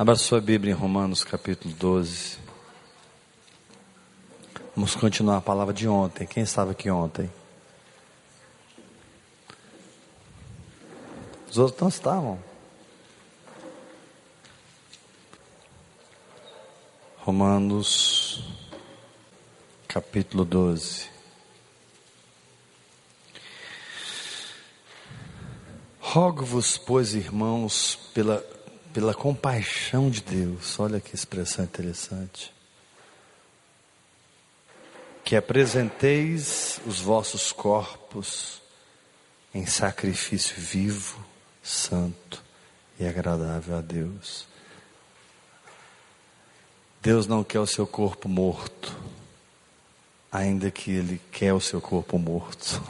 Abra sua Bíblia em Romanos capítulo 12. Vamos continuar a palavra de ontem. Quem estava aqui ontem? Os outros não estavam. Romanos capítulo 12. Rogo-vos, pois, irmãos, pela pela compaixão de Deus, olha que expressão interessante, que apresenteis os vossos corpos em sacrifício vivo, santo e agradável a Deus. Deus não quer o seu corpo morto, ainda que Ele quer o seu corpo morto.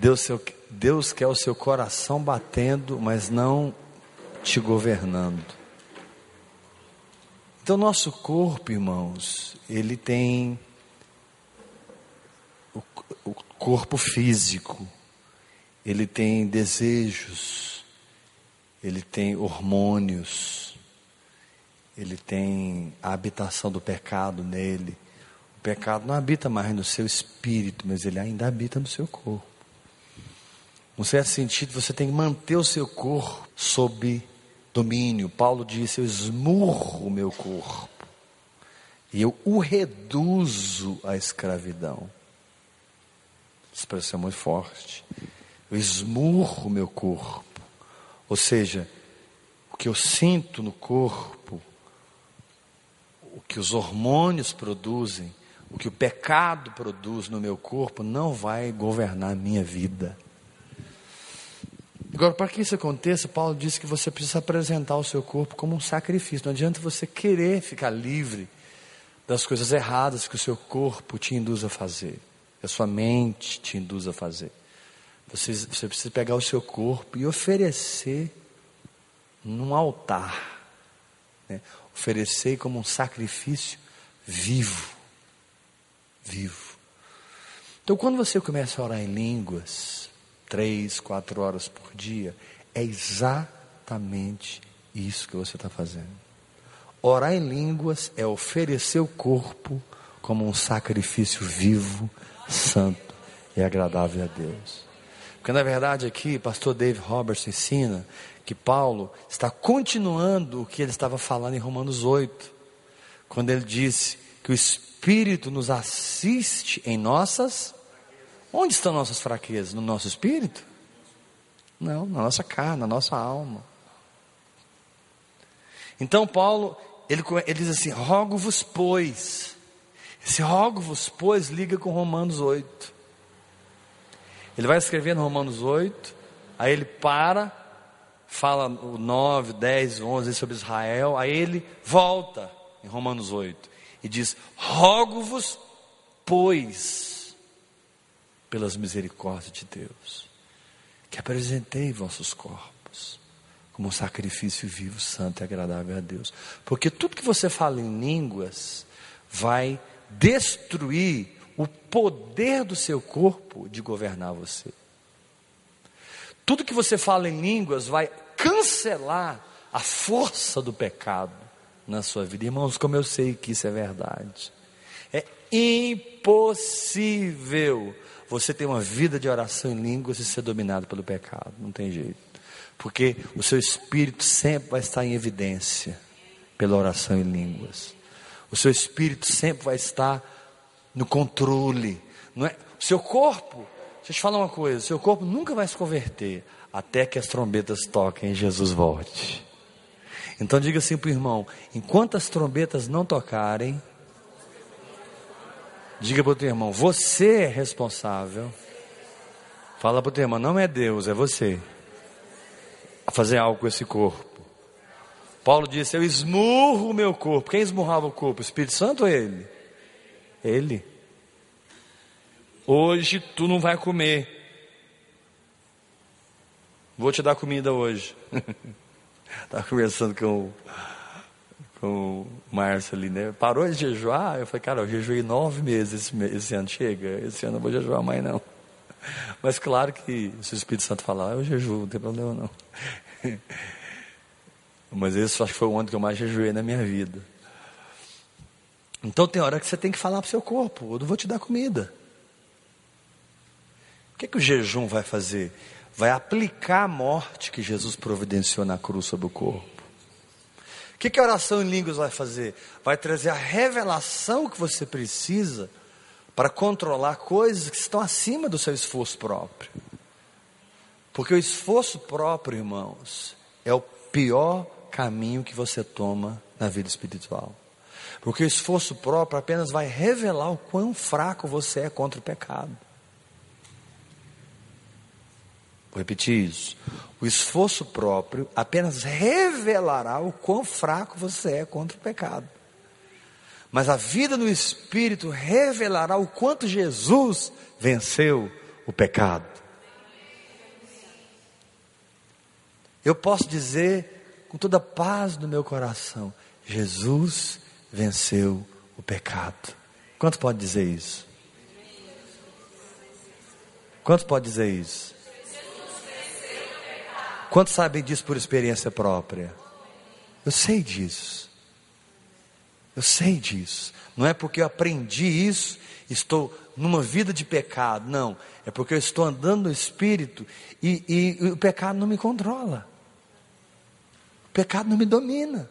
Deus, Deus quer o seu coração batendo, mas não te governando. Então, nosso corpo, irmãos, ele tem o, o corpo físico, ele tem desejos, ele tem hormônios, ele tem a habitação do pecado nele. O pecado não habita mais no seu espírito, mas ele ainda habita no seu corpo. Num certo sentido, você tem que manter o seu corpo sob domínio. Paulo disse: Eu esmurro o meu corpo e eu o reduzo à escravidão. Expressão muito forte. Eu esmurro o meu corpo. Ou seja, o que eu sinto no corpo, o que os hormônios produzem, o que o pecado produz no meu corpo, não vai governar a minha vida. Agora, para que isso aconteça, Paulo disse que você precisa apresentar o seu corpo como um sacrifício. Não adianta você querer ficar livre das coisas erradas que o seu corpo te induz a fazer, que a sua mente te induz a fazer. Você, você precisa pegar o seu corpo e oferecer num altar, né? oferecer como um sacrifício vivo, vivo. Então, quando você começa a orar em línguas, três, quatro horas por dia, é exatamente isso que você está fazendo. Orar em línguas é oferecer o corpo como um sacrifício vivo, santo e agradável a Deus. Porque na verdade aqui, pastor Dave Roberts ensina que Paulo está continuando o que ele estava falando em Romanos 8, quando ele disse que o Espírito nos assiste em nossas Onde estão nossas fraquezas? No nosso espírito? Não, na nossa carne, na nossa alma. Então Paulo, ele, ele diz assim: rogo-vos, pois. Esse rogo-vos, pois, liga com Romanos 8. Ele vai escrever no Romanos 8, aí ele para, fala o 9, 10, 11 sobre Israel, aí ele volta em Romanos 8 e diz: rogo-vos, pois pelas misericórdias de Deus, que apresentei vossos corpos como um sacrifício vivo, santo e agradável a Deus. Porque tudo que você fala em línguas vai destruir o poder do seu corpo de governar você. Tudo que você fala em línguas vai cancelar a força do pecado na sua vida. Irmãos, como eu sei que isso é verdade. É impossível você ter uma vida de oração em línguas e ser dominado pelo pecado. Não tem jeito. Porque o seu espírito sempre vai estar em evidência pela oração em línguas. O seu espírito sempre vai estar no controle. Não é? O seu corpo, deixa eu te falar uma coisa: o seu corpo nunca vai se converter até que as trombetas toquem e Jesus volte. Então diga assim para o irmão: enquanto as trombetas não tocarem, Diga para o teu irmão, você é responsável. Fala para o teu irmão, não é Deus, é você. A fazer algo com esse corpo. Paulo disse: Eu esmurro o meu corpo. Quem esmurrava o corpo? O Espírito Santo ou ele? Ele. Hoje tu não vai comer. Vou te dar comida hoje. Estava conversando com com o Márcio ali, né? Parou de jejuar? Eu falei, cara, eu jejuei nove meses esse, esse ano, chega, esse ano eu vou jejuar mais não. Mas claro que se o Espírito Santo falar, eu jejuo, não tem problema não. Mas esse acho que foi o ano que eu mais jejuei na minha vida. Então tem hora que você tem que falar para o seu corpo: eu não vou te dar comida. O que, é que o jejum vai fazer? Vai aplicar a morte que Jesus providenciou na cruz sobre o corpo. Que, que a oração em línguas vai fazer? Vai trazer a revelação que você precisa para controlar coisas que estão acima do seu esforço próprio. Porque o esforço próprio, irmãos, é o pior caminho que você toma na vida espiritual. Porque o esforço próprio apenas vai revelar o quão fraco você é contra o pecado. Vou repetir isso. O esforço próprio apenas revelará o quão fraco você é contra o pecado. Mas a vida no Espírito revelará o quanto Jesus venceu o pecado. Eu posso dizer com toda a paz do meu coração: Jesus venceu o pecado. Quanto pode dizer isso? Quanto pode dizer isso? Quantos sabem disso por experiência própria? Eu sei disso. Eu sei disso. Não é porque eu aprendi isso, estou numa vida de pecado. Não. É porque eu estou andando no Espírito e, e, e o pecado não me controla. O pecado não me domina.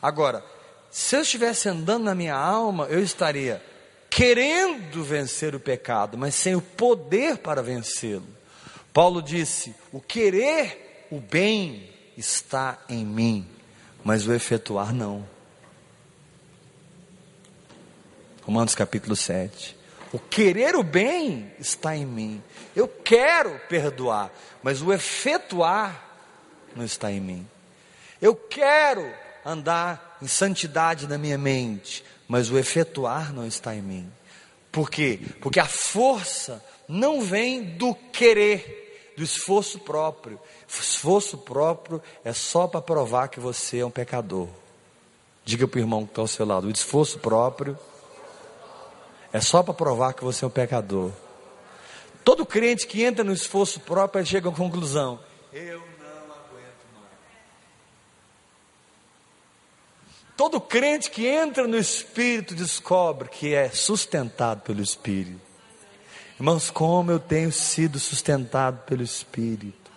Agora, se eu estivesse andando na minha alma, eu estaria querendo vencer o pecado, mas sem o poder para vencê-lo. Paulo disse: o querer o bem está em mim, mas o efetuar não. Romanos capítulo 7. O querer o bem está em mim. Eu quero perdoar, mas o efetuar não está em mim. Eu quero andar em santidade na minha mente, mas o efetuar não está em mim. Por quê? Porque a força não vem do querer, do esforço próprio. esforço próprio é só para provar que você é um pecador. Diga para o irmão que está ao seu lado: o esforço próprio é só para provar que você é um pecador. Todo crente que entra no esforço próprio chega à conclusão: eu Todo crente que entra no Espírito descobre que é sustentado pelo Espírito. Irmãos, como eu tenho sido sustentado pelo Espírito.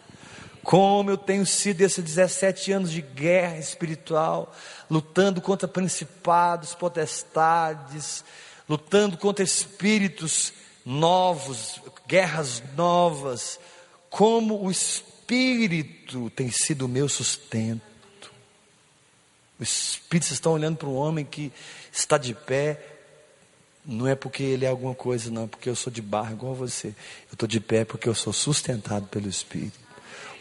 Como eu tenho sido esses 17 anos de guerra espiritual, lutando contra principados, potestades, lutando contra espíritos novos, guerras novas. Como o Espírito tem sido o meu sustento. Os espíritos estão olhando para um homem que está de pé, não é porque ele é alguma coisa, não, é porque eu sou de barro igual a você. Eu estou de pé porque eu sou sustentado pelo Espírito.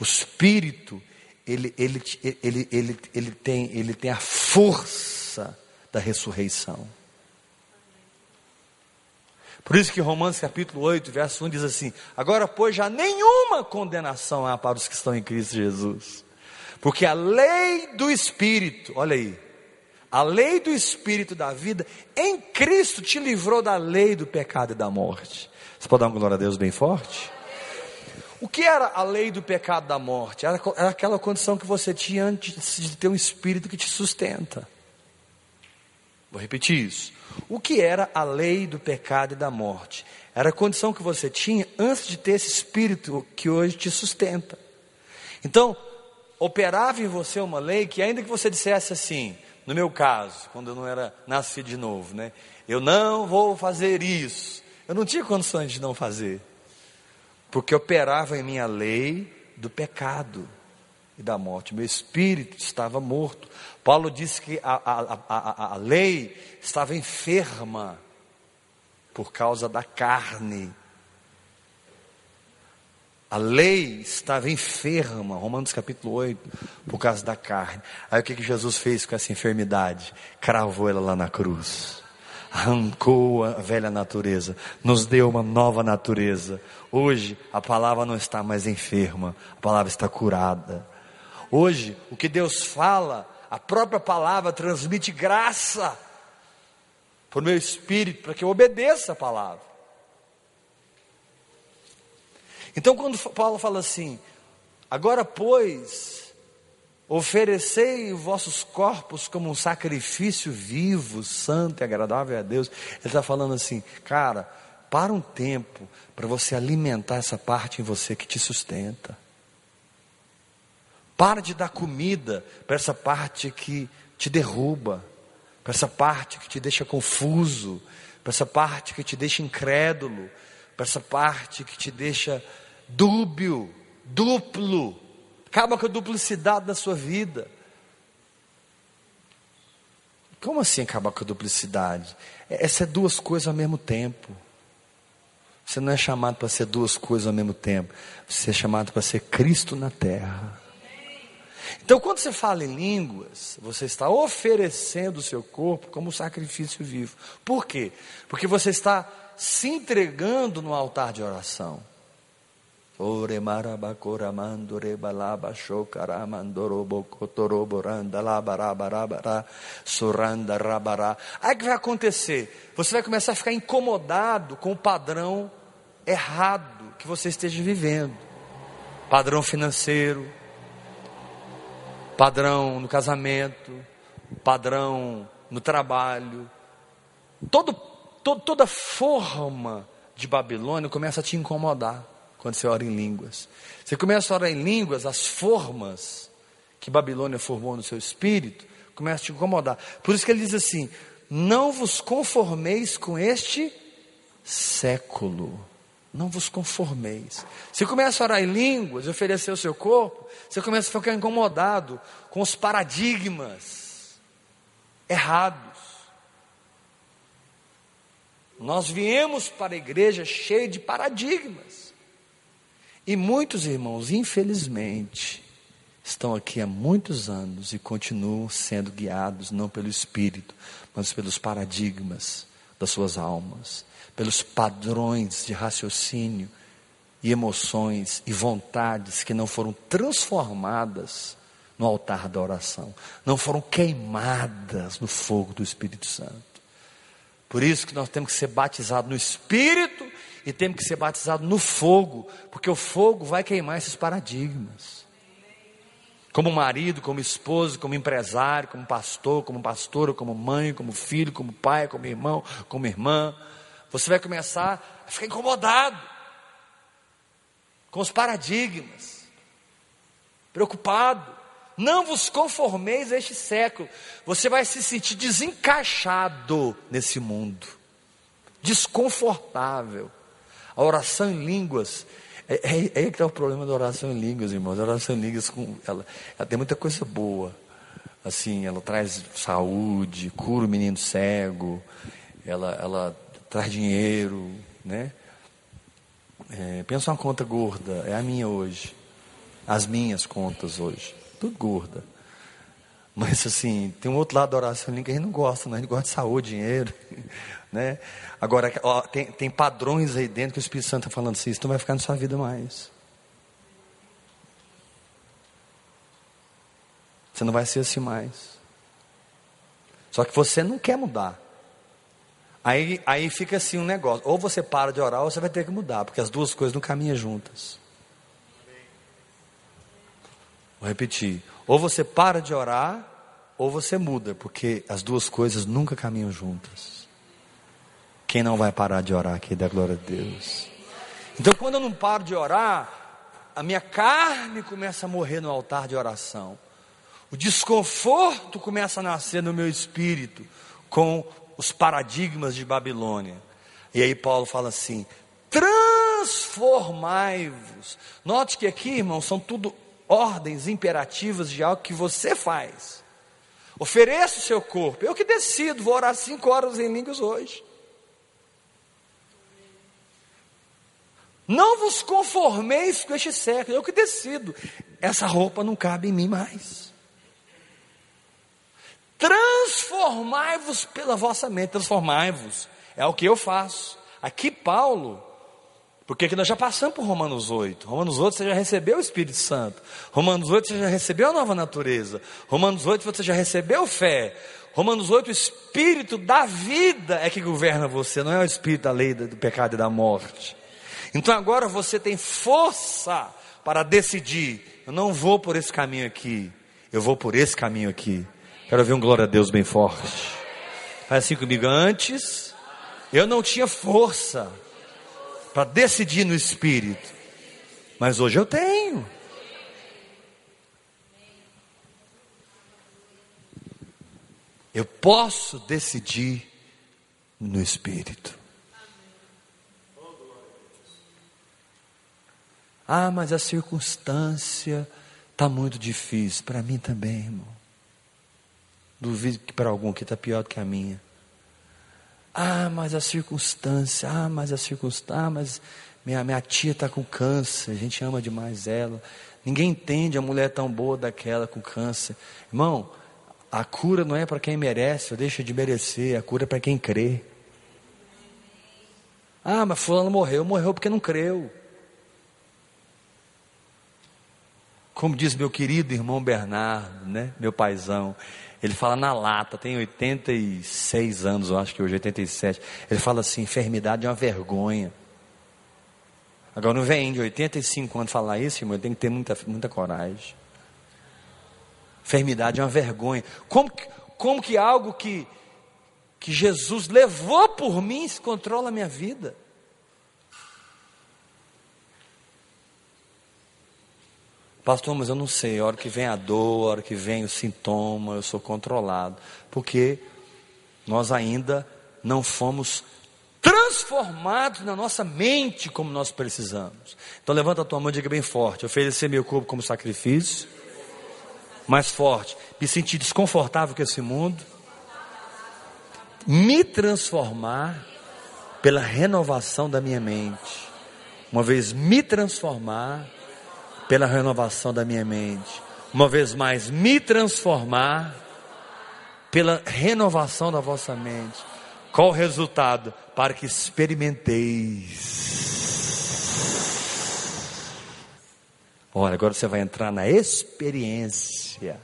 O Espírito, ele, ele, ele, ele, ele, tem, ele tem a força da ressurreição. Por isso que Romanos capítulo 8, verso 1 diz assim: Agora, pois, já nenhuma condenação há para os que estão em Cristo Jesus. Porque a lei do Espírito, olha aí, a lei do Espírito da vida em Cristo te livrou da lei do pecado e da morte. Você pode dar uma glória a Deus bem forte? O que era a lei do pecado e da morte? Era, era aquela condição que você tinha antes de ter um espírito que te sustenta. Vou repetir isso. O que era a lei do pecado e da morte? Era a condição que você tinha antes de ter esse espírito que hoje te sustenta. Então, operava em você uma lei que, ainda que você dissesse assim, no meu caso, quando eu não era nascido de novo, né? Eu não vou fazer isso. Eu não tinha condições de não fazer, porque operava em mim a lei do pecado e da morte. Meu espírito estava morto. Paulo disse que a, a, a, a lei estava enferma por causa da carne. A lei estava enferma, Romanos capítulo 8, por causa da carne. Aí o que, que Jesus fez com essa enfermidade? Cravou ela lá na cruz. Arrancou a velha natureza, nos deu uma nova natureza. Hoje a palavra não está mais enferma, a palavra está curada. Hoje o que Deus fala, a própria palavra transmite graça para o meu espírito, para que eu obedeça a palavra. Então, quando Paulo fala assim, agora pois, Oferecei vossos corpos como um sacrifício vivo, santo e agradável a Deus. Ele está falando assim, cara, para um tempo para você alimentar essa parte em você que te sustenta. Para de dar comida para essa parte que te derruba, para essa parte que te deixa confuso, para essa parte que te deixa incrédulo, para essa parte que te deixa dúbio, duplo. Acaba com a duplicidade da sua vida. Como assim acabar com a duplicidade? Essa é duas coisas ao mesmo tempo. Você não é chamado para ser duas coisas ao mesmo tempo. Você é chamado para ser Cristo na terra. Então, quando você fala em línguas, você está oferecendo o seu corpo como sacrifício vivo. Por quê? Porque você está se entregando no altar de oração. Aí que vai acontecer? Você vai começar a ficar incomodado com o padrão errado que você esteja vivendo. Padrão financeiro, padrão no casamento, padrão no trabalho. Todo, todo, toda forma de Babilônia começa a te incomodar quando você ora em línguas. Você começa a orar em línguas, as formas que Babilônia formou no seu espírito começam a te incomodar. Por isso que ele diz assim: não vos conformeis com este século. Não vos conformeis. Você começa a orar em línguas e oferecer o seu corpo, você começa a ficar incomodado com os paradigmas errados. Nós viemos para a igreja cheio de paradigmas. E muitos irmãos, infelizmente, estão aqui há muitos anos e continuam sendo guiados não pelo Espírito, mas pelos paradigmas das suas almas pelos padrões de raciocínio e emoções e vontades que não foram transformadas no altar da oração, não foram queimadas no fogo do Espírito Santo. Por isso que nós temos que ser batizados no Espírito e temos que ser batizados no fogo, porque o fogo vai queimar esses paradigmas. Como marido, como esposo, como empresário, como pastor, como pastora, como mãe, como filho, como pai, como irmão, como irmã. Você vai começar a ficar incomodado com os paradigmas, preocupado. Não vos conformeis a este século. Você vai se sentir desencaixado nesse mundo, desconfortável. A oração em línguas é, é, é aí que está o problema da oração em línguas, irmãos. A oração em línguas, ela, ela, tem muita coisa boa. Assim, ela traz saúde, cura o menino cego, ela, ela traz dinheiro, né? É, pensa uma conta gorda, é a minha hoje. As minhas contas hoje, tudo gorda. Mas assim, tem um outro lado da oração que a gente não gosta, né? a gente gosta de saúde, dinheiro, né? Agora, ó, tem, tem padrões aí dentro que o Espírito Santo está falando assim, isso não vai ficar na sua vida mais. Você não vai ser assim mais. Só que você não quer mudar. Aí, aí fica assim um negócio: ou você para de orar, ou você vai ter que mudar, porque as duas coisas não caminham juntas. Vou repetir: ou você para de orar, ou você muda, porque as duas coisas nunca caminham juntas. Quem não vai parar de orar aqui, da glória a Deus. Então, quando eu não paro de orar, a minha carne começa a morrer no altar de oração. O desconforto começa a nascer no meu espírito com os paradigmas de Babilônia. E aí Paulo fala assim: transformai-vos. Note que aqui, irmão, são tudo ordens imperativas de algo que você faz. Ofereça o seu corpo. Eu que decido, vou orar cinco horas em línguas hoje. Não vos conformeis com este século. Eu que decido. Essa roupa não cabe em mim mais transformai-vos pela vossa mente, transformai-vos, é o que eu faço. Aqui Paulo, porque aqui nós já passamos por Romanos 8. Romanos 8 você já recebeu o Espírito Santo. Romanos 8 você já recebeu a nova natureza. Romanos 8 você já recebeu fé. Romanos 8, o Espírito da vida é que governa você, não é o Espírito da lei do pecado e da morte. Então agora você tem força para decidir: eu não vou por esse caminho aqui, eu vou por esse caminho aqui. Quero ouvir um glória a Deus bem forte. Faz assim comigo. Antes, eu não tinha força para decidir no espírito, mas hoje eu tenho. Eu posso decidir no espírito. Ah, mas a circunstância está muito difícil. Para mim também, irmão. Duvido que para algum que está pior do que a minha. Ah, mas a circunstância, ah, mas a circunstância, ah, mas minha, minha tia está com câncer, a gente ama demais ela. Ninguém entende a mulher tão boa daquela com câncer. Irmão, a cura não é para quem merece ou deixa de merecer, a cura é para quem crê. Ah, mas fulano morreu, morreu porque não creu. Como diz meu querido irmão Bernardo, né? Meu paizão. Ele fala na lata, tem 86 anos, eu acho que hoje, 87. Ele fala assim: enfermidade é uma vergonha. Agora não vem de 85 anos falar isso, irmão, tem que ter muita, muita coragem. Enfermidade é uma vergonha. Como, como que algo que, que Jesus levou por mim controla a minha vida? Pastor, mas eu não sei, a hora que vem a dor, a hora que vem o sintoma, eu sou controlado. Porque nós ainda não fomos transformados na nossa mente como nós precisamos. Então levanta a tua mão e diga bem forte: oferecer meu corpo como sacrifício. Mais forte, me sentir desconfortável com esse mundo. Me transformar pela renovação da minha mente. Uma vez me transformar pela renovação da minha mente. Uma vez mais, me transformar pela renovação da vossa mente. Qual o resultado? Para que experimenteis. Olha, agora você vai entrar na experiência,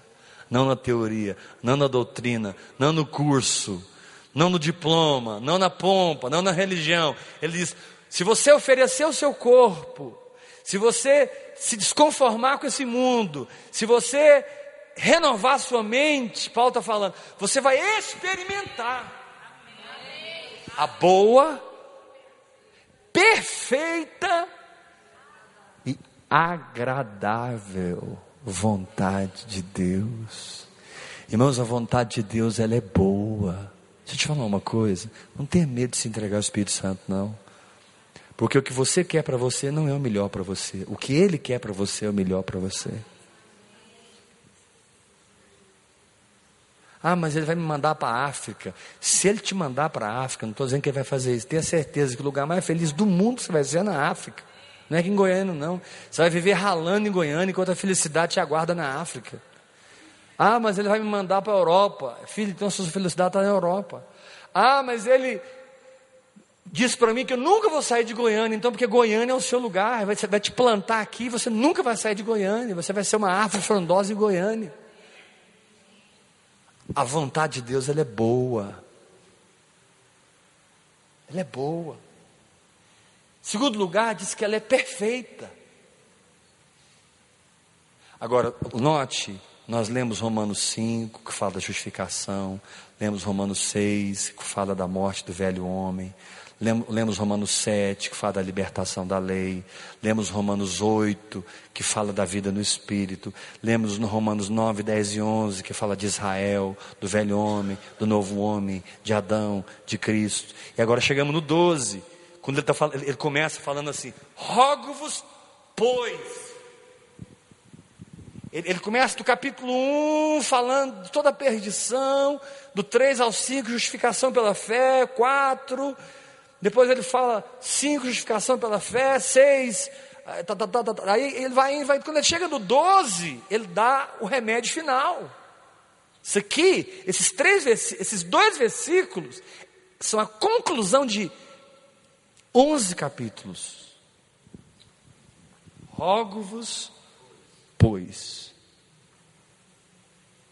não na teoria, não na doutrina, não no curso, não no diploma, não na pompa, não na religião. Ele diz: se você oferecer o seu corpo, se você se desconformar com esse mundo, se você renovar sua mente, Paulo está falando, você vai experimentar a boa, perfeita e agradável vontade de Deus. Irmãos, a vontade de Deus ela é boa. Deixa eu te falar uma coisa, não tenha medo de se entregar ao Espírito Santo, não. Porque o que você quer para você não é o melhor para você. O que ele quer para você é o melhor para você. Ah, mas ele vai me mandar para a África. Se ele te mandar para a África, não estou dizendo que ele vai fazer isso. Tenha certeza que o lugar mais feliz do mundo você vai ser na África. Não é que em Goiânia, não. Você vai viver ralando em Goiânia enquanto a felicidade te aguarda na África. Ah, mas ele vai me mandar para a Europa. Filho, então sua felicidade está na Europa. Ah, mas ele disse para mim que eu nunca vou sair de Goiânia, então, porque Goiânia é o seu lugar, você vai te plantar aqui, você nunca vai sair de Goiânia, você vai ser uma árvore frondosa em Goiânia. A vontade de Deus, ela é boa. Ela é boa. Segundo lugar, diz que ela é perfeita. Agora, note, nós lemos Romanos 5, que fala da justificação, lemos Romanos 6, que fala da morte do velho homem, Lemos Romanos 7, que fala da libertação da lei. Lemos Romanos 8, que fala da vida no Espírito. Lemos no Romanos 9, 10 e 11, que fala de Israel, do velho homem, do novo homem, de Adão, de Cristo. E agora chegamos no 12, quando ele, tá, ele começa falando assim: Rogo-vos, pois. Ele, ele começa do capítulo 1 falando de toda a perdição, do 3 ao 5, justificação pela fé, 4 depois ele fala cinco, justificação pela fé, seis, eh, tá, tá, tá, tá, aí ele vai, vai, quando ele chega no 12, ele dá o remédio final. Isso aqui, esses três, esses dois versículos, são a conclusão de 11 capítulos. Rogo-vos, pois.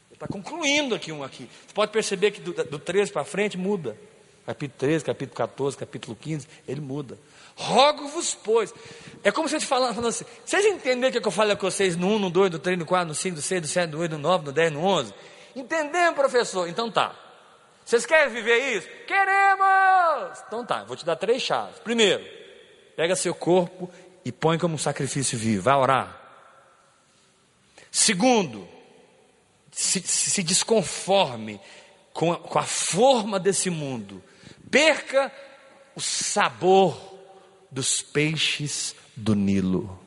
Ele está concluindo aqui um aqui. Você pode perceber que do, do 13 para frente muda. Capítulo 13, capítulo 14, capítulo 15, ele muda. Rogo-vos, pois. É como se a gente falasse falando assim: vocês entenderam o que eu falei com vocês no 1, no 2, no 3, no 4, no 5, no 6, no 7, no 8, no 9, no 10, no 11? Entendemos, professor? Então tá. Vocês querem viver isso? Queremos! Então tá, vou te dar três chaves. Primeiro, pega seu corpo e põe como um sacrifício vivo. Vai orar. Segundo, se, se desconforme com a, com a forma desse mundo. Perca o sabor dos peixes do Nilo.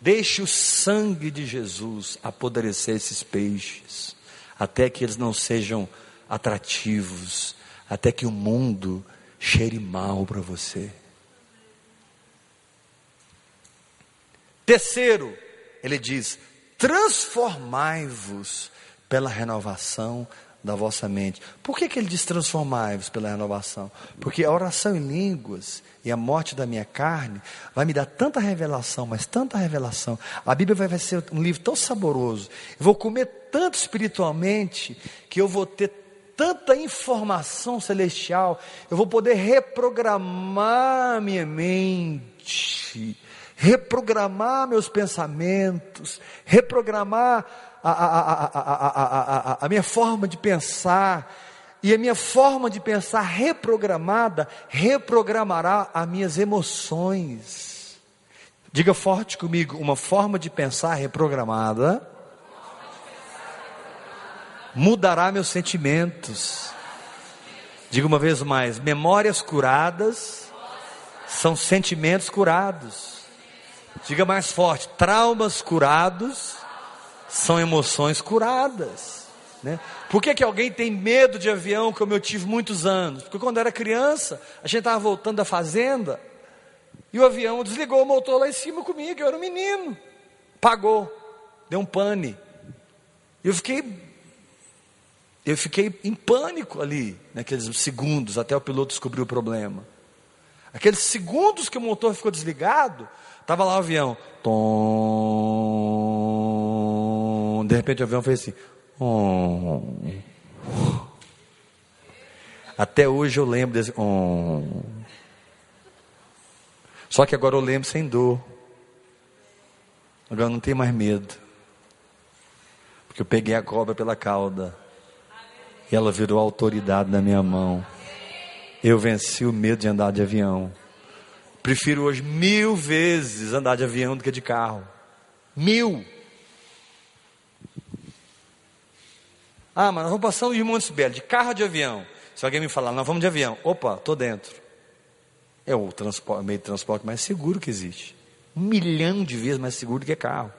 Deixe o sangue de Jesus apodrecer esses peixes, até que eles não sejam atrativos, até que o mundo cheire mal para você. Terceiro, ele diz: transformai-vos pela renovação da vossa mente. Por que, que ele diz transformai-vos pela renovação? Porque a oração em línguas e a morte da minha carne vai me dar tanta revelação, mas tanta revelação. A Bíblia vai, vai ser um livro tão saboroso. Eu vou comer tanto espiritualmente que eu vou ter tanta informação celestial, eu vou poder reprogramar minha mente, reprogramar meus pensamentos, reprogramar a, a, a, a, minha forma de pensar, e a minha forma de pensar reprogramada reprogramará as minhas emoções. Diga forte comigo, uma forma de pensar reprogramada mudará meus sentimentos. Diga uma vez mais: memórias curadas são sentimentos curados. Diga mais forte: traumas curados são emoções curadas. Né? Por que, que alguém tem medo de avião, como eu tive muitos anos? Porque quando era criança, a gente estava voltando da fazenda, e o avião desligou o motor lá em cima comigo, eu era um menino. Pagou, deu um pane. Eu fiquei. Eu fiquei em pânico ali, naqueles segundos, até o piloto descobrir o problema. Aqueles segundos que o motor ficou desligado, estava lá o avião. Tom, de repente o avião fez assim. Oh. Até hoje eu lembro desse. Oh. Só que agora eu lembro sem dor. Agora não tenho mais medo. Porque eu peguei a cobra pela cauda. E ela virou autoridade na minha mão. Eu venci o medo de andar de avião. Prefiro hoje mil vezes andar de avião do que de carro. Mil. Ah, mas nós vamos passando de Montes Belo, de carro de avião. Se alguém me falar, nós vamos de avião. Opa, estou dentro. É o meio de transporte mais seguro que existe. Um milhão de vezes mais seguro do que carro.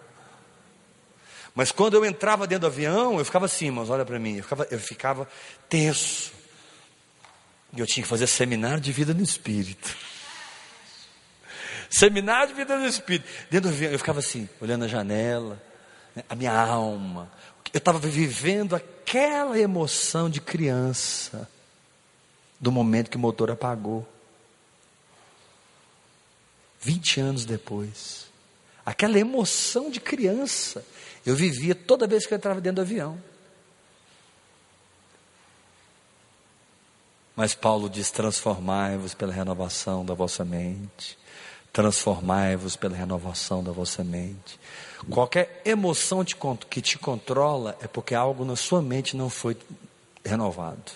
Mas quando eu entrava dentro do avião, eu ficava assim, mas olha para mim, eu ficava, eu ficava tenso. E eu tinha que fazer seminário de vida no Espírito. Seminário de vida no Espírito. Dentro do eu ficava assim, olhando a janela, né, a minha alma, eu estava vivendo aquela emoção de criança, do momento que o motor apagou. 20 anos depois, aquela emoção de criança, eu vivia toda vez que eu entrava dentro do avião. Mas Paulo diz: transformai-vos pela renovação da vossa mente. Transformai-vos pela renovação da vossa mente. Qualquer emoção que te controla é porque algo na sua mente não foi renovado.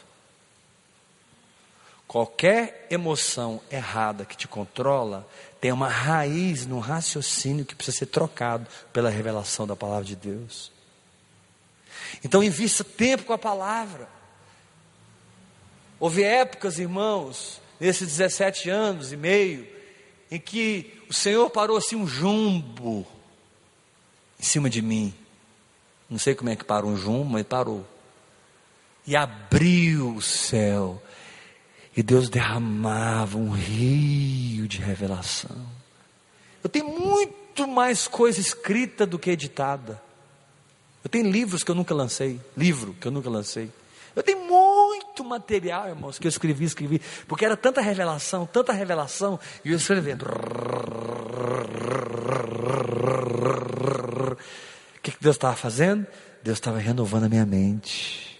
Qualquer emoção errada que te controla tem uma raiz no raciocínio que precisa ser trocado pela revelação da palavra de Deus. Então invista tempo com a palavra. Houve épocas, irmãos, nesses 17 anos e meio, em que o Senhor parou assim um jumbo em cima de mim. Não sei como é que parou um jumbo, mas parou. E abriu o céu. E Deus derramava um rio de revelação. Eu tenho muito mais coisa escrita do que editada. Eu tenho livros que eu nunca lancei. Livro que eu nunca lancei. Eu tenho muito material, irmãos, que eu escrevi, escrevi, porque era tanta revelação, tanta revelação, e eu escrevendo. que Deus estava fazendo? Deus estava renovando a minha mente,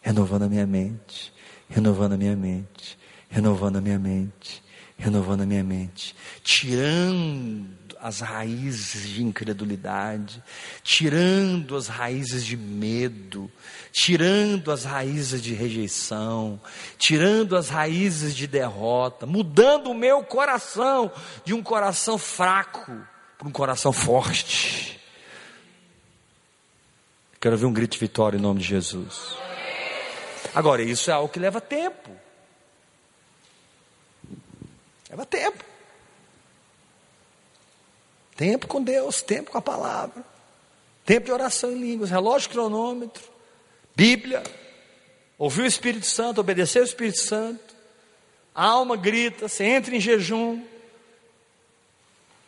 renovando a minha mente, renovando a minha mente, renovando a minha mente, renovando a minha mente, tirando as raízes de incredulidade, tirando as raízes de medo, tirando as raízes de rejeição, tirando as raízes de derrota, mudando o meu coração de um coração fraco para um coração forte. Quero ver um grito de vitória em nome de Jesus. Agora, isso é algo que leva tempo. Leva tempo. Tempo com Deus, tempo com a palavra, tempo de oração em línguas, relógio cronômetro, Bíblia, ouvir o Espírito Santo, obedecer o Espírito Santo, a alma grita, você entra em jejum,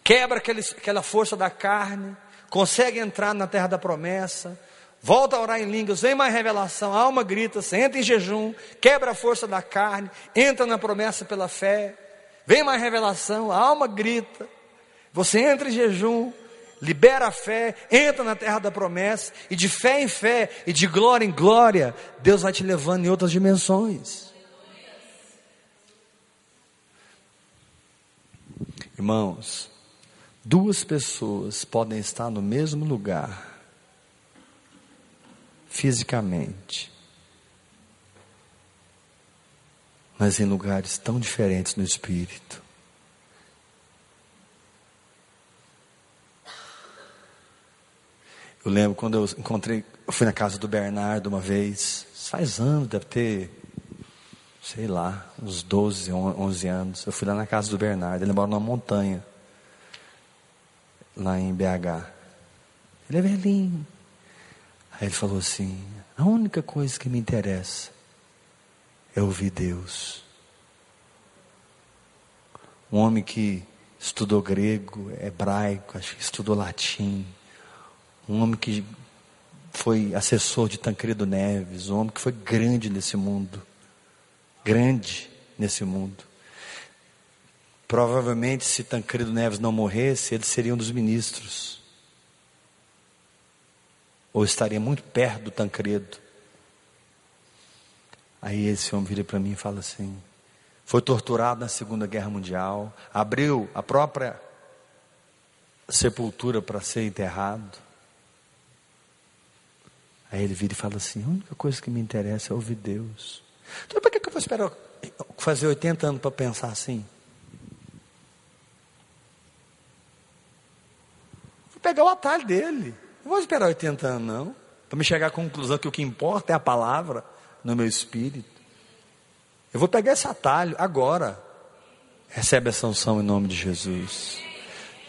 quebra aquele, aquela força da carne, consegue entrar na terra da promessa, volta a orar em línguas, vem mais revelação, a alma grita, você entra em jejum, quebra a força da carne, entra na promessa pela fé, vem mais revelação, a alma grita, você entra em jejum, libera a fé, entra na terra da promessa, e de fé em fé, e de glória em glória, Deus vai te levando em outras dimensões. Irmãos, duas pessoas podem estar no mesmo lugar, fisicamente, mas em lugares tão diferentes no espírito. Eu lembro quando eu encontrei, eu fui na casa do Bernardo uma vez, faz anos, deve ter, sei lá, uns 12, 11 anos. Eu fui lá na casa do Bernardo, ele mora numa montanha, lá em BH. Ele é velhinho. Aí ele falou assim: a única coisa que me interessa é ouvir Deus. Um homem que estudou grego, hebraico, acho que estudou latim um homem que foi assessor de Tancredo Neves, um homem que foi grande nesse mundo, grande nesse mundo. Provavelmente, se Tancredo Neves não morresse, ele seria um dos ministros, ou estaria muito perto do Tancredo. Aí esse homem vira para mim e fala assim: foi torturado na Segunda Guerra Mundial, abriu a própria sepultura para ser enterrado. Aí ele vira e fala assim: a única coisa que me interessa é ouvir Deus. Então, por que, eu vou esperar fazer 80 anos para pensar assim? Vou pegar o atalho dele. Não vou esperar 80 anos, não. Para me chegar à conclusão que o que importa é a palavra no meu espírito. Eu vou pegar esse atalho agora. Recebe a sanção em nome de Jesus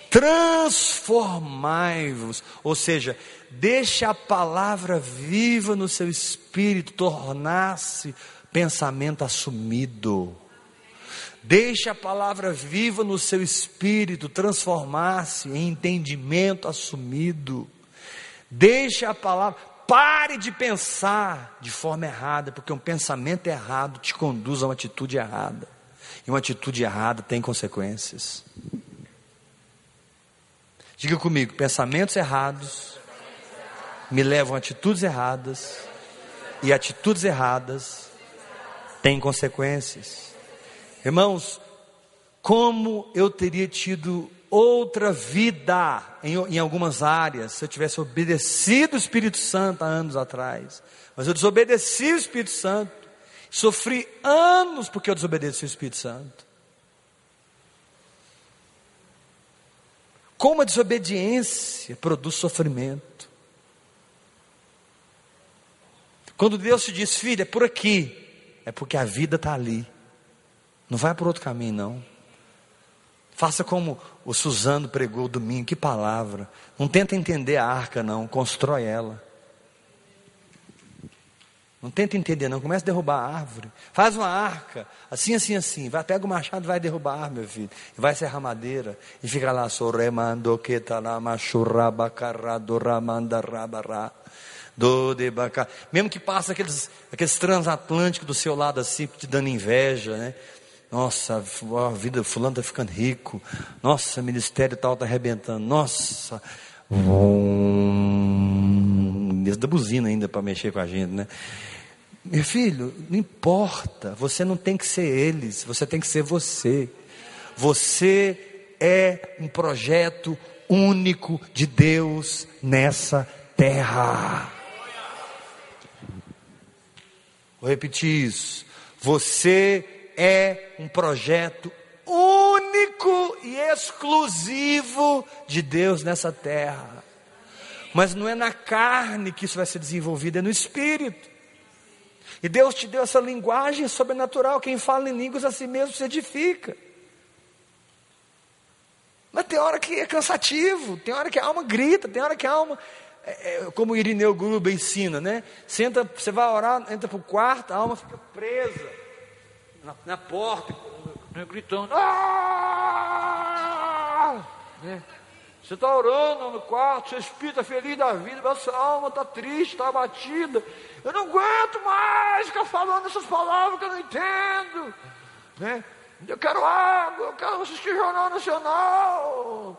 transformai-vos, ou seja, deixe a palavra viva no seu espírito, tornar-se pensamento assumido. Deixe a palavra viva no seu espírito, transformar-se em entendimento assumido. Deixe a palavra, pare de pensar de forma errada, porque um pensamento errado te conduz a uma atitude errada. E uma atitude errada tem consequências. Diga comigo: pensamentos errados me levam a atitudes erradas, e atitudes erradas têm consequências. Irmãos, como eu teria tido outra vida em, em, algumas áreas se eu tivesse obedecido o Espírito Santo há anos atrás. Mas eu desobedeci o Espírito Santo, sofri anos porque eu desobedeci o Espírito Santo. Como a desobediência produz sofrimento. Quando Deus te diz, filho, é por aqui, é porque a vida está ali. Não vai por outro caminho, não. Faça como o Suzano pregou domingo, que palavra. Não tenta entender a arca, não, constrói ela. Não tenta entender, não. Começa a derrubar a árvore. Faz uma arca, assim, assim, assim. Vai, pega o machado e vai derrubar a árvore, meu filho. E vai serrar madeira. E fica lá, sorremando que ramandarabará. Do de. Mesmo que passa aqueles, aqueles transatlânticos do seu lado assim, te dando inveja, né? Nossa, a vida fulano está ficando rico. Nossa, ministério tal está arrebentando. Nossa, Vum, da buzina ainda para mexer com a gente, né? Meu filho, não importa, você não tem que ser eles, você tem que ser você. Você é um projeto único de Deus nessa terra. Vou repetir isso. Você é um projeto único e exclusivo de Deus nessa terra. Mas não é na carne que isso vai ser desenvolvido, é no espírito. E Deus te deu essa linguagem sobrenatural. Quem fala em línguas a si mesmo se edifica. Mas tem hora que é cansativo, tem hora que a alma grita, tem hora que a alma, é, é, como Irineu Gruba ensina, né? Você, entra, você vai orar, entra para o quarto, a alma fica presa na, na porta, gritando. Ah! Né? Você está orando no quarto, seu espírito está feliz da vida, mas sua alma está triste, está abatida. Eu não aguento mais ficar falando essas palavras que eu não entendo. Né? Eu quero água, eu quero assistir Jornal Nacional,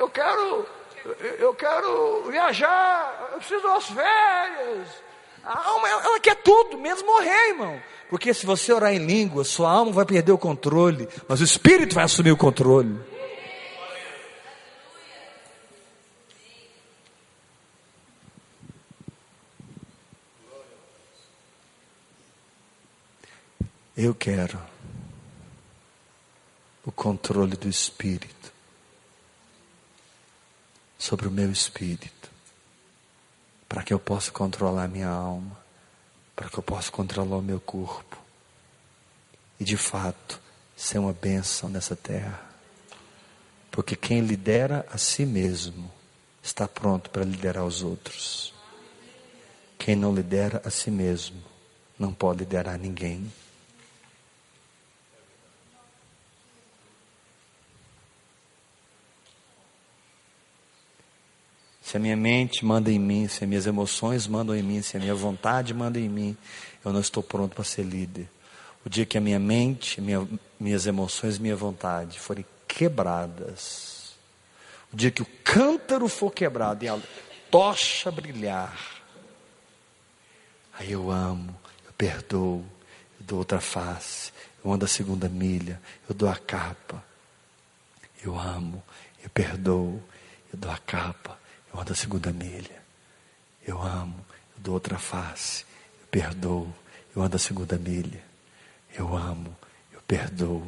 eu quero, eu quero viajar, eu preciso das férias. A alma, ela quer tudo, menos morrer, irmão. Porque se você orar em língua, sua alma vai perder o controle, mas o Espírito vai assumir o controle. Eu quero o controle do Espírito sobre o meu espírito, para que eu possa controlar minha alma, para que eu possa controlar o meu corpo e de fato ser uma bênção nessa terra. Porque quem lidera a si mesmo está pronto para liderar os outros. Quem não lidera a si mesmo não pode liderar ninguém. Se a minha mente manda em mim, se as minhas emoções mandam em mim, se a minha vontade manda em mim, eu não estou pronto para ser líder. O dia que a minha mente, minha, minhas emoções, minha vontade forem quebradas, o dia que o cântaro for quebrado e a tocha brilhar, aí eu amo, eu perdoo, eu dou outra face, eu ando a segunda milha, eu dou a capa, eu amo, eu perdoo, eu dou a capa, eu ando a segunda milha. Eu amo, eu dou outra face, eu perdoo, eu ando a segunda milha. Eu amo, eu perdoo,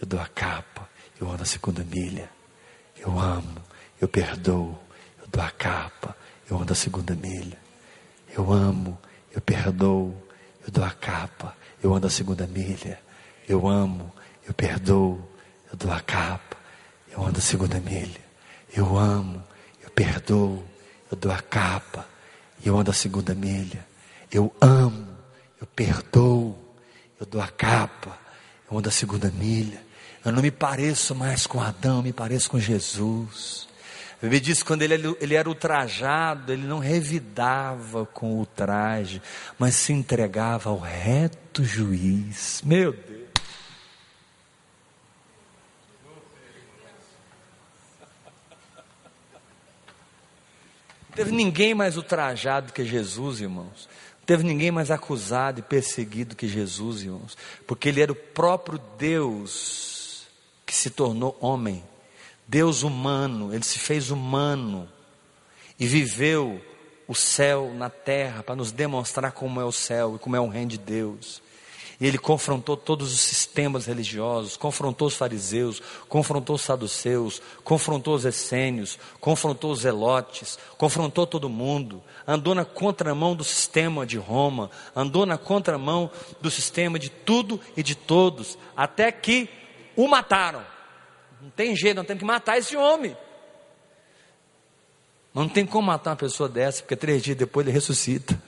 eu dou a capa, eu ando a segunda milha. Eu amo, eu perdoo, eu dou a capa, eu ando a segunda milha. Eu amo, eu perdoo, eu dou a capa, eu ando a segunda milha. Eu amo, eu perdoo, eu dou a capa, eu ando a segunda milha. Eu amo, perdoo, eu dou a capa eu ando a segunda milha. Eu amo, eu perdoo, eu dou a capa, eu ando a segunda milha. Eu não me pareço mais com Adão, me pareço com Jesus. A Bíblia que quando ele, ele era ultrajado, ele não revidava com o traje, mas se entregava ao reto juiz. Meu Deus. Teve ninguém mais ultrajado que Jesus, irmãos. Não teve ninguém mais acusado e perseguido que Jesus, irmãos. Porque ele era o próprio Deus que se tornou homem. Deus humano, ele se fez humano e viveu o céu na terra para nos demonstrar como é o céu e como é o reino de Deus. E ele confrontou todos os sistemas religiosos, confrontou os fariseus, confrontou os saduceus, confrontou os essênios, confrontou os zelotes, confrontou todo mundo, andou na contramão do sistema de Roma, andou na contramão do sistema de tudo e de todos, até que o mataram. Não tem jeito, não tem que matar esse homem. Não tem como matar uma pessoa dessa, porque três dias depois ele ressuscita.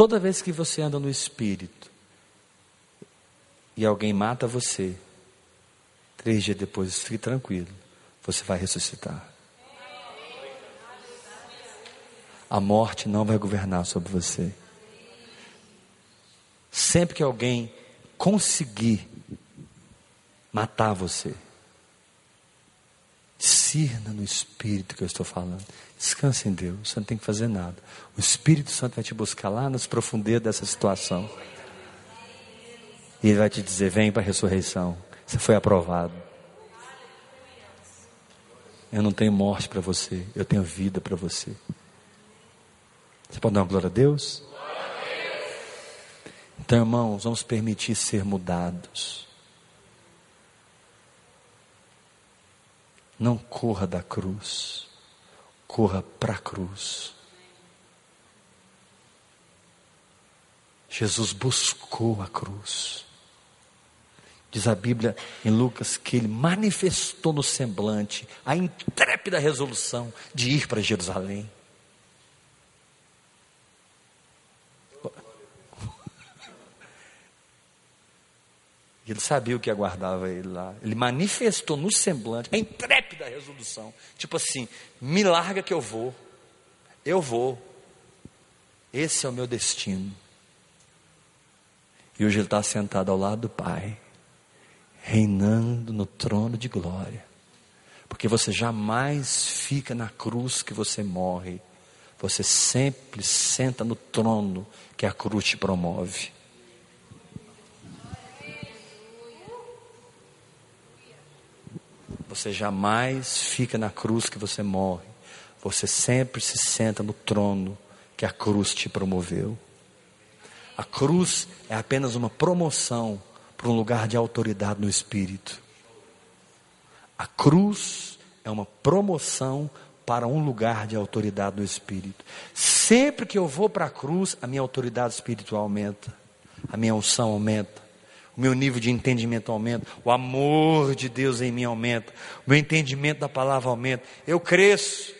Toda vez que você anda no espírito e alguém mata você, três dias depois, fique tranquilo, você vai ressuscitar. A morte não vai governar sobre você. Sempre que alguém conseguir matar você, discerna no Espírito que eu estou falando. Descanse em Deus, você não tem que fazer nada. O Espírito Santo vai te buscar lá nas profundezas dessa situação. E Ele vai te dizer: vem para a ressurreição. Você foi aprovado. Eu não tenho morte para você, eu tenho vida para você. Você pode dar uma glória a Deus? Então, irmãos, vamos permitir ser mudados. Não corra da cruz, corra para a cruz. Jesus buscou a cruz. Diz a Bíblia em Lucas que ele manifestou no semblante a intrépida resolução de ir para Jerusalém. Ele sabia o que aguardava ele lá. Ele manifestou no semblante a intrépida resolução. Tipo assim: me larga que eu vou. Eu vou. Esse é o meu destino. E hoje ele está sentado ao lado do Pai, reinando no trono de glória. Porque você jamais fica na cruz que você morre. Você sempre senta no trono que a cruz te promove. Você jamais fica na cruz que você morre. Você sempre se senta no trono que a cruz te promoveu. A cruz é apenas uma promoção para um lugar de autoridade no espírito. A cruz é uma promoção para um lugar de autoridade no espírito. Sempre que eu vou para a cruz, a minha autoridade espiritual aumenta, a minha unção aumenta, o meu nível de entendimento aumenta, o amor de Deus em mim aumenta, o meu entendimento da palavra aumenta. Eu cresço,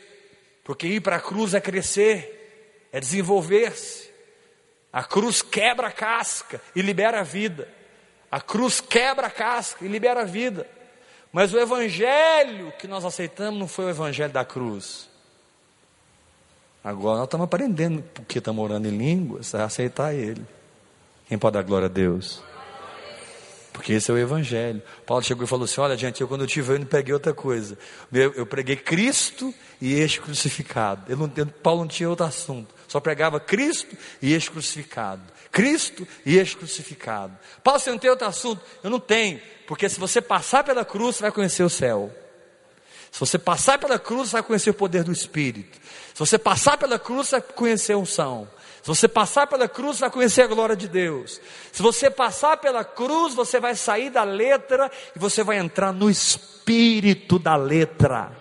porque ir para a cruz é crescer, é desenvolver-se. A cruz quebra a casca e libera a vida. A cruz quebra a casca e libera a vida. Mas o evangelho que nós aceitamos não foi o evangelho da cruz. Agora nós estamos aprendendo porque estamos orando em línguas, a aceitar ele. Quem pode dar glória a Deus? Porque esse é o Evangelho. Paulo chegou e falou assim: Olha, gente, eu quando eu tive, eu não peguei outra coisa. Eu, eu preguei Cristo e este crucificado. Não, Paulo não tinha outro assunto. Só pregava Cristo e este crucificado. Cristo e este crucificado. Paulo, você não tem outro assunto? Eu não tenho. Porque se você passar pela cruz, você vai conhecer o céu. Se você passar pela cruz, você vai conhecer o poder do Espírito. Se você passar pela cruz, você vai conhecer a unção. Se você passar pela cruz, vai conhecer a glória de Deus. Se você passar pela cruz, você vai sair da letra e você vai entrar no espírito da letra.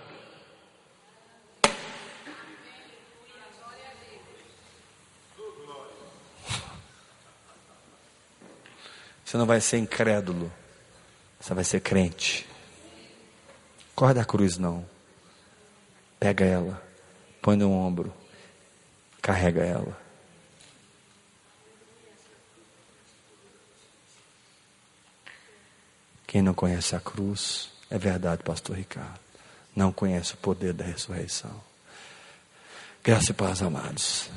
Você não vai ser incrédulo, você vai ser crente. Corre da cruz, não. Pega ela, põe no ombro, carrega ela. Quem não conhece a cruz, é verdade, pastor Ricardo, não conhece o poder da ressurreição. Graça e paz, amados.